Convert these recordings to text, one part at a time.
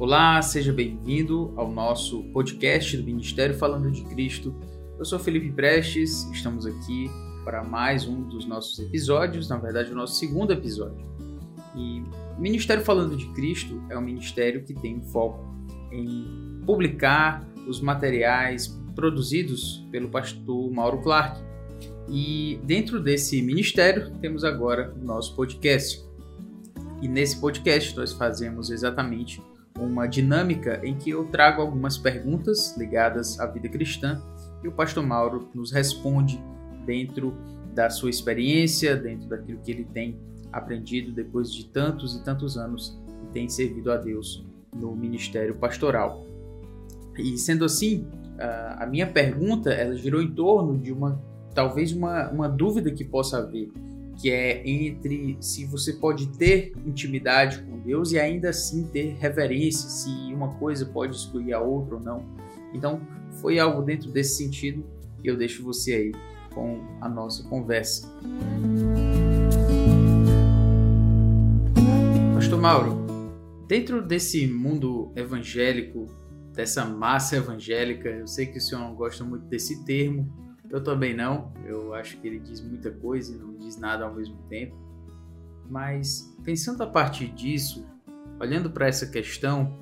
Olá, seja bem-vindo ao nosso podcast do Ministério Falando de Cristo. Eu sou Felipe Prestes, estamos aqui para mais um dos nossos episódios, na verdade, o nosso segundo episódio. E o Ministério Falando de Cristo é um ministério que tem foco em publicar os materiais produzidos pelo pastor Mauro Clark. E dentro desse ministério temos agora o nosso podcast. E nesse podcast nós fazemos exatamente uma dinâmica em que eu trago algumas perguntas ligadas à vida cristã e o pastor Mauro nos responde dentro da sua experiência, dentro daquilo que ele tem aprendido depois de tantos e tantos anos que tem servido a Deus no ministério pastoral. E sendo assim, a minha pergunta ela girou em torno de uma talvez uma, uma dúvida que possa haver que é entre se você pode ter intimidade com Deus e ainda assim ter reverência, se uma coisa pode excluir a outra ou não. Então, foi algo dentro desse sentido que eu deixo você aí com a nossa conversa. Pastor Mauro, dentro desse mundo evangélico, dessa massa evangélica, eu sei que o senhor não gosta muito desse termo, eu também não. Eu acho que ele diz muita coisa e não diz nada ao mesmo tempo. Mas pensando a partir disso, olhando para essa questão,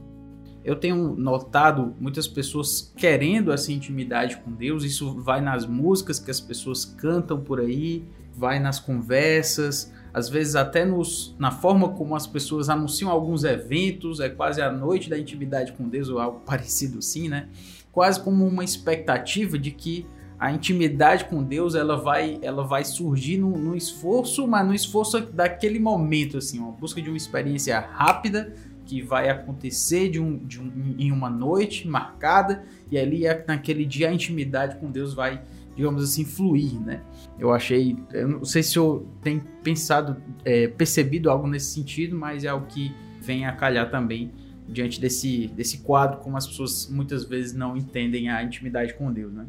eu tenho notado muitas pessoas querendo essa intimidade com Deus. Isso vai nas músicas que as pessoas cantam por aí, vai nas conversas, às vezes até nos, na forma como as pessoas anunciam alguns eventos, é quase a noite da intimidade com Deus ou algo parecido assim, né? Quase como uma expectativa de que a intimidade com Deus ela vai, ela vai surgir no, no, esforço, mas no esforço daquele momento, assim, uma busca de uma experiência rápida que vai acontecer de um, de um, em uma noite marcada e ali naquele dia a intimidade com Deus vai, digamos assim, fluir, né? Eu achei, eu não sei se eu tenho pensado, é, percebido algo nesse sentido, mas é algo que vem a calhar também diante desse, desse quadro, como as pessoas muitas vezes não entendem a intimidade com Deus, né?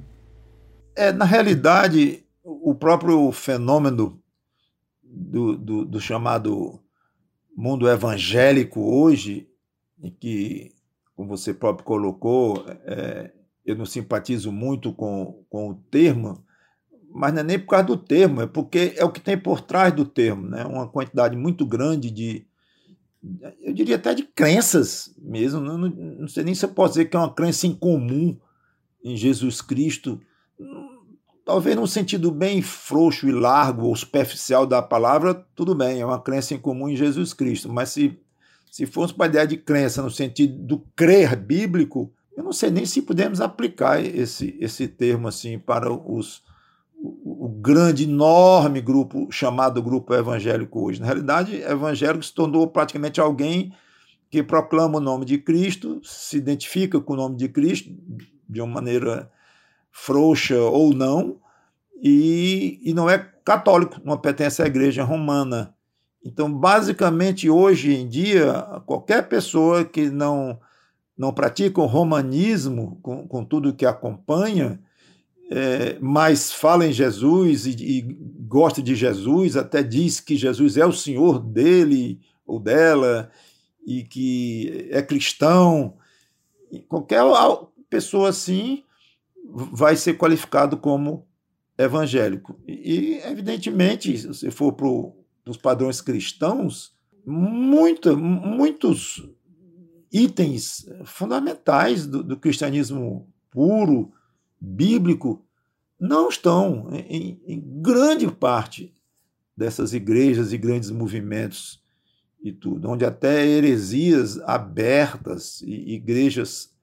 É, na realidade, o próprio fenômeno do, do, do chamado mundo evangélico hoje, em que, como você próprio colocou, é, eu não simpatizo muito com, com o termo, mas não é nem por causa do termo, é porque é o que tem por trás do termo, né? uma quantidade muito grande de, eu diria até de crenças mesmo, não, não sei nem se eu posso dizer que é uma crença incomum em Jesus Cristo, Talvez num sentido bem frouxo e largo ou superficial da palavra, tudo bem, é uma crença em comum em Jesus Cristo. Mas se, se formos para a ideia de crença no sentido do crer bíblico, eu não sei nem se podemos aplicar esse, esse termo assim para os, o, o grande, enorme grupo chamado grupo evangélico hoje. Na realidade, evangélico se tornou praticamente alguém que proclama o nome de Cristo, se identifica com o nome de Cristo de uma maneira frouxa ou não, e, e não é católico, não pertence à igreja romana. Então, basicamente, hoje em dia, qualquer pessoa que não, não pratica o romanismo, com, com tudo que acompanha, é, mas fala em Jesus e, e, gosta de Jesus, até diz que Jesus é o Senhor dele ou dela, e que é cristão, qualquer pessoa assim vai ser qualificado como evangélico. E, evidentemente, se for para os padrões cristãos, muitos itens fundamentais do, do, cristianismo puro, bíblico, não estão em, em grande parte dessas igrejas e grandes movimentos e tudo, onde até heresias abertas e igrejas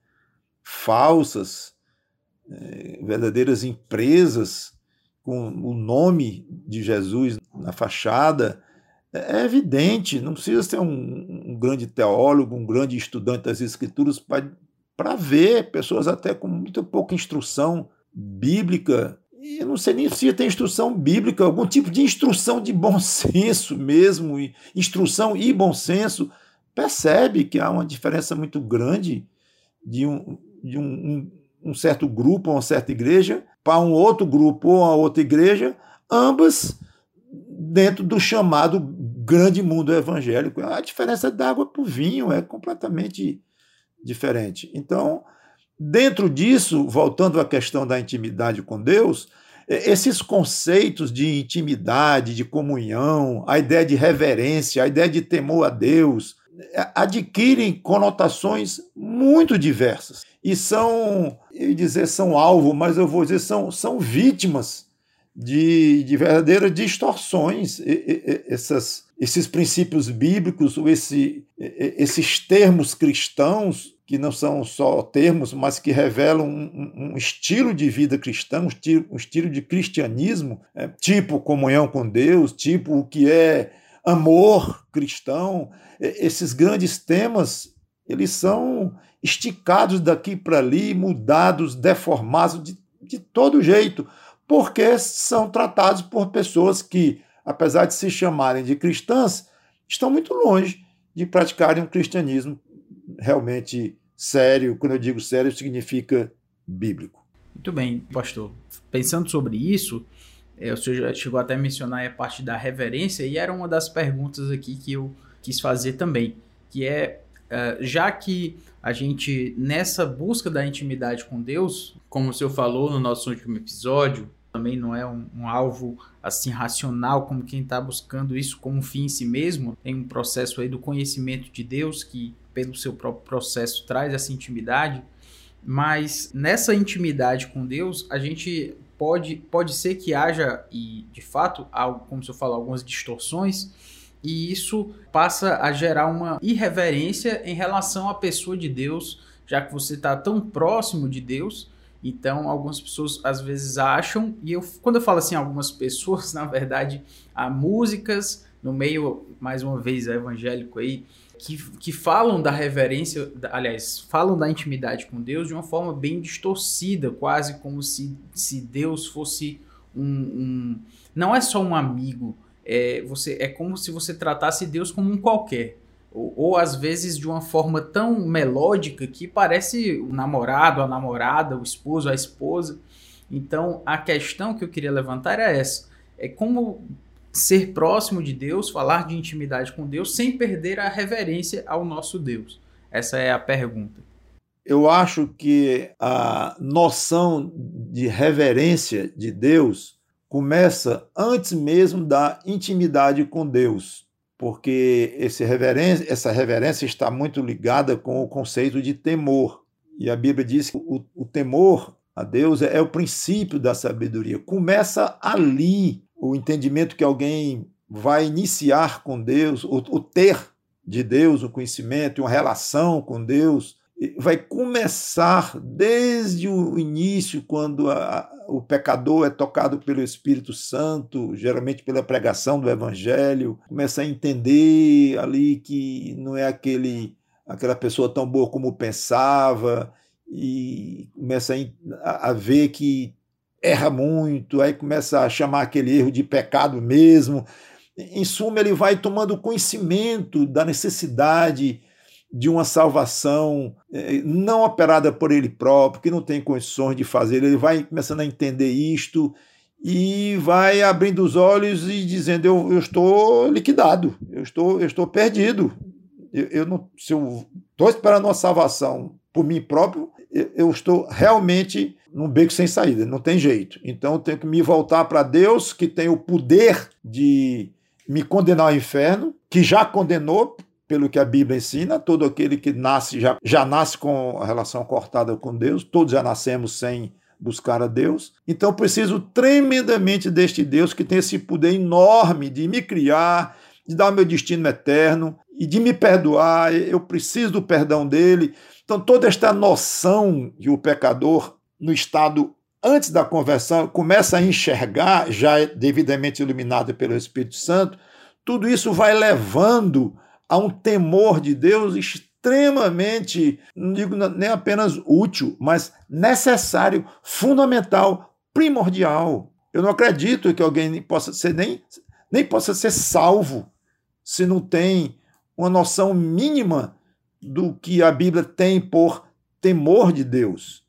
falsas é, verdadeiras empresas com o nome de Jesus na fachada, é, é evidente, não precisa ser um, um grande teólogo, um grande estudante das Escrituras para ver pessoas até com muito pouca instrução bíblica. E eu não sei nem se tem instrução bíblica, algum tipo de instrução de bom senso mesmo, instrução e bom senso, percebe que há uma diferença muito grande de um, de um, um certo grupo, uma certa igreja, para um outro grupo ou uma outra igreja, ambas dentro do chamado grande mundo evangélico. A diferença da água para o vinho é completamente diferente. Então, dentro disso, voltando à questão da intimidade com Deus, esses conceitos de intimidade, de comunhão, a ideia de reverência, a ideia de temor a Deus, adquirem conotações muito diversas e são, eu dizer são alvo, mas eu vou dizer são, são vítimas de, de verdadeiras distorções. essas, esses princípios bíblicos, esse, esses termos cristãos que não são só termos, mas que revelam um, um estilo de vida cristã, um estilo, um estilo de cristianismo, é, tipo comunhão com Deus, tipo o que é amor cristão. Esses grandes temas, eles são esticados daqui para ali, mudados, deformados de, de todo jeito, porque são tratados por pessoas que, apesar de se chamarem de cristãs, estão muito longe de praticarem um cristianismo realmente sério. Quando eu digo sério, significa bíblico. Muito bem, pastor. Pensando sobre isso, é, o senhor já chegou até a mencionar a parte da reverência, e era uma das perguntas aqui que eu quis fazer também, que é, é já que a gente, nessa busca da intimidade com Deus, como o senhor falou no nosso último episódio, também não é um, um alvo assim racional como quem está buscando isso como fim em si mesmo. Tem um processo aí do conhecimento de Deus que, pelo seu próprio processo, traz essa intimidade. Mas nessa intimidade com Deus, a gente pode, pode ser que haja, e de fato, algo, como se eu falo, algumas distorções, e isso passa a gerar uma irreverência em relação à pessoa de Deus, já que você está tão próximo de Deus. Então, algumas pessoas às vezes acham, e eu, quando eu falo assim, algumas pessoas, na verdade, há músicas no meio, mais uma vez, evangélico aí, que, que falam da reverência, aliás, falam da intimidade com Deus de uma forma bem distorcida, quase como se, se Deus fosse um, um Não é só um amigo, é, você, é como se você tratasse Deus como um qualquer ou, ou, às vezes de uma forma tão melódica que parece o namorado, a namorada, o esposo, a esposa. Então, a questão que eu queria levantar é essa: é como ser próximo de Deus, falar de intimidade com Deus sem perder a reverência ao nosso Deus. Essa é a pergunta. Eu acho que a noção de reverência de Deus começa antes mesmo da intimidade com Deus porque reverência, essa reverência está muito ligada com o conceito de temor. E a Bíblia diz que o, o temor a Deus é, é o princípio da sabedoria. Começa ali o entendimento que alguém vai iniciar com Deus, o, o ter de Deus, o conhecimento, uma relação com Deus, vai começar desde o início, quando a, o pecador é tocado pelo Espírito Santo, geralmente pela pregação do Evangelho, começa a entender ali que não é aquele aquela pessoa tão boa como pensava e começa a, a ver que erra muito, aí começa a chamar aquele erro de pecado mesmo. Em suma, ele vai tomando conhecimento da necessidade de uma salvação é, não operada por ele próprio, que não tem condições de fazer, ele vai começando a entender isto e vai abrindo os olhos e dizendo: Eu, eu estou liquidado, eu estou, eu estou perdido. Eu, eu não, se eu estou esperando uma salvação por mim próprio, eu, eu estou realmente num beco sem saída, não tem jeito. Então eu tenho que me voltar para Deus, que tem o poder de me condenar ao inferno, que já condenou pelo que a Bíblia ensina, todo aquele que nasce já, já nasce com a relação cortada com Deus, todos já nascemos sem buscar a Deus. Então preciso tremendamente deste Deus que tem esse poder enorme de me criar, de dar meu destino eterno e de me perdoar. Eu preciso do perdão dele. Então toda esta noção que o pecador no estado antes da conversão começa a enxergar, já devidamente iluminado pelo Espírito Santo, tudo isso vai levando a um temor de Deus extremamente, não digo nem apenas útil, mas necessário, fundamental, primordial. Eu não acredito que alguém possa ser nem, nem possa ser salvo se não tem uma noção mínima do que a Bíblia tem por temor de Deus,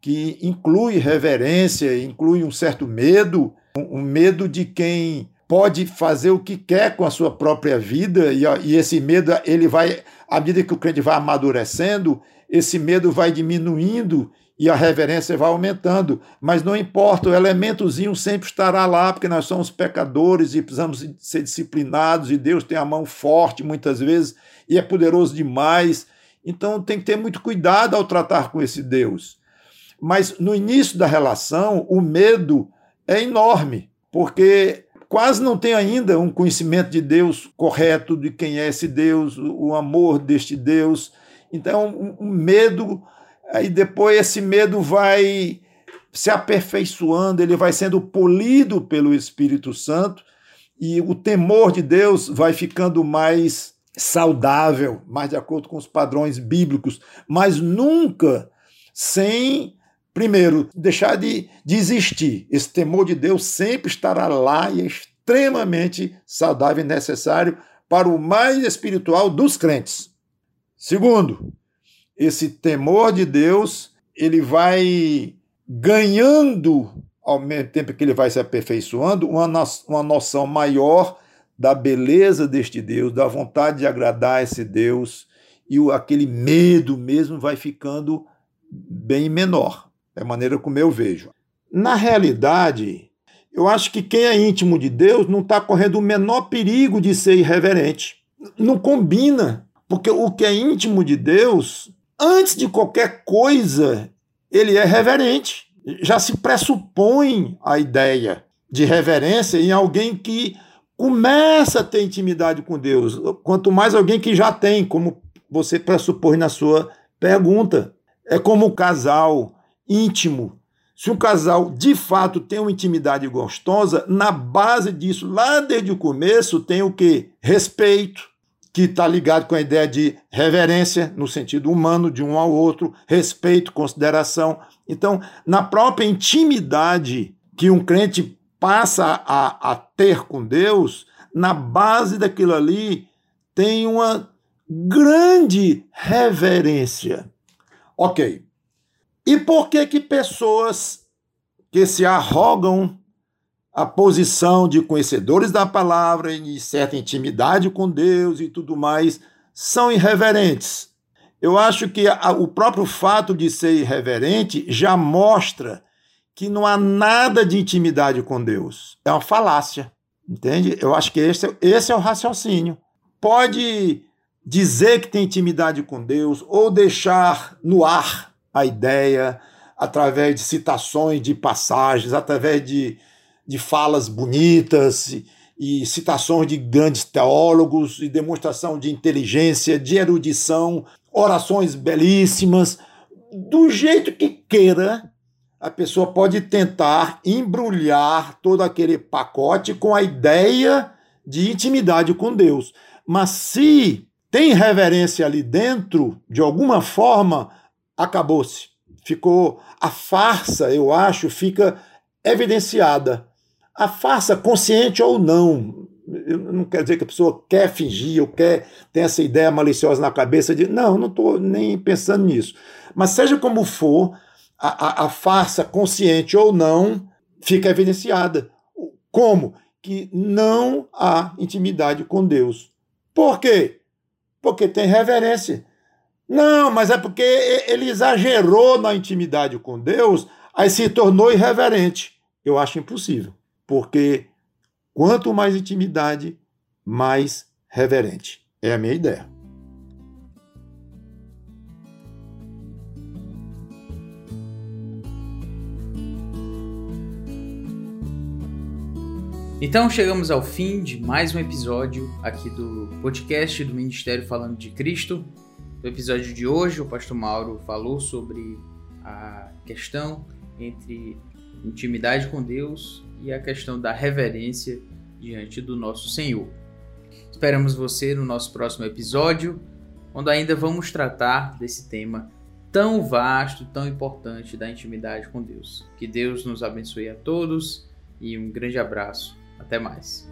que inclui reverência, inclui um certo medo, um medo de quem pode fazer o que quer com a sua própria vida e, e esse medo ele vai à medida que o crente vai amadurecendo esse medo vai diminuindo e a reverência vai aumentando. Mas não importa, o elementozinho sempre estará lá, porque nós somos pecadores e precisamos ser disciplinados, e Deus tem a mão forte muitas vezes e é poderoso demais. Então tem que ter muito cuidado ao tratar com esse Deus. Mas no início da relação, o medo é enorme, porque quase não tem ainda um conhecimento de Deus correto, de quem é esse Deus, o amor deste Deus. Então, um medo, aí depois esse medo vai se aperfeiçoando, ele vai sendo polido pelo Espírito Santo e o temor de Deus vai ficando mais saudável, mais de acordo com os padrões bíblicos, mas nunca sem Primeiro, deixar de, de existir. Esse temor de Deus sempre estará lá e é extremamente saudável e necessário para o mais espiritual dos crentes. Segundo, esse temor de Deus, ele vai ganhando, ao mesmo tempo que ele vai se aperfeiçoando, uma, uma noção maior da beleza deste Deus, da vontade de agradar esse Deus, e aquele medo mesmo vai ficando bem menor. É a maneira como eu vejo. Na realidade, eu acho que quem é íntimo de Deus não está correndo o menor perigo de ser irreverente. Não combina, porque o que é íntimo de Deus, antes de qualquer coisa, ele é reverente. Já se pressupõe a ideia de reverência em alguém que começa a ter intimidade com Deus, quanto mais alguém que já tem, como você pressupõe na sua pergunta. É como o casal íntimo. Se um casal de fato tem uma intimidade gostosa, na base disso, lá desde o começo, tem o que? Respeito, que está ligado com a ideia de reverência, no sentido humano, de um ao outro, respeito, consideração. Então, na própria intimidade que um crente passa a, a ter com Deus, na base daquilo ali tem uma grande reverência. Ok, e por que que pessoas que se arrogam a posição de conhecedores da palavra e de certa intimidade com Deus e tudo mais são irreverentes? Eu acho que a, o próprio fato de ser irreverente já mostra que não há nada de intimidade com Deus. É uma falácia, entende? Eu acho que esse, esse é o raciocínio. Pode dizer que tem intimidade com Deus ou deixar no ar a ideia através de citações de passagens, através de, de falas bonitas e, e citações de grandes teólogos e demonstração de inteligência, de erudição, orações belíssimas, do jeito que queira, a pessoa pode tentar embrulhar todo aquele pacote com a ideia de intimidade com Deus. Mas se tem reverência ali dentro, de alguma forma, acabou-se. Ficou a farsa, eu acho, fica evidenciada. A farsa, consciente ou não, eu não quero dizer que a pessoa quer fingir ou quer ter essa ideia maliciosa na cabeça de não, não estou nem pensando nisso. Mas seja como for, a, a, a farsa, consciente ou não, fica evidenciada. Como? Que não há intimidade com Deus. Por quê? Porque tem reverência. Não, mas é porque ele exagerou na intimidade com Deus, aí se tornou irreverente. Eu acho impossível, porque quanto mais intimidade, mais reverente. É a minha ideia. Então chegamos ao fim de mais um episódio aqui do podcast do Ministério Falando de Cristo. No episódio de hoje, o pastor Mauro falou sobre a questão entre intimidade com Deus e a questão da reverência diante do nosso Senhor. Esperamos você no nosso próximo episódio, onde ainda vamos tratar desse tema tão vasto, tão importante da intimidade com Deus. Que Deus nos abençoe a todos e um grande abraço. Até mais.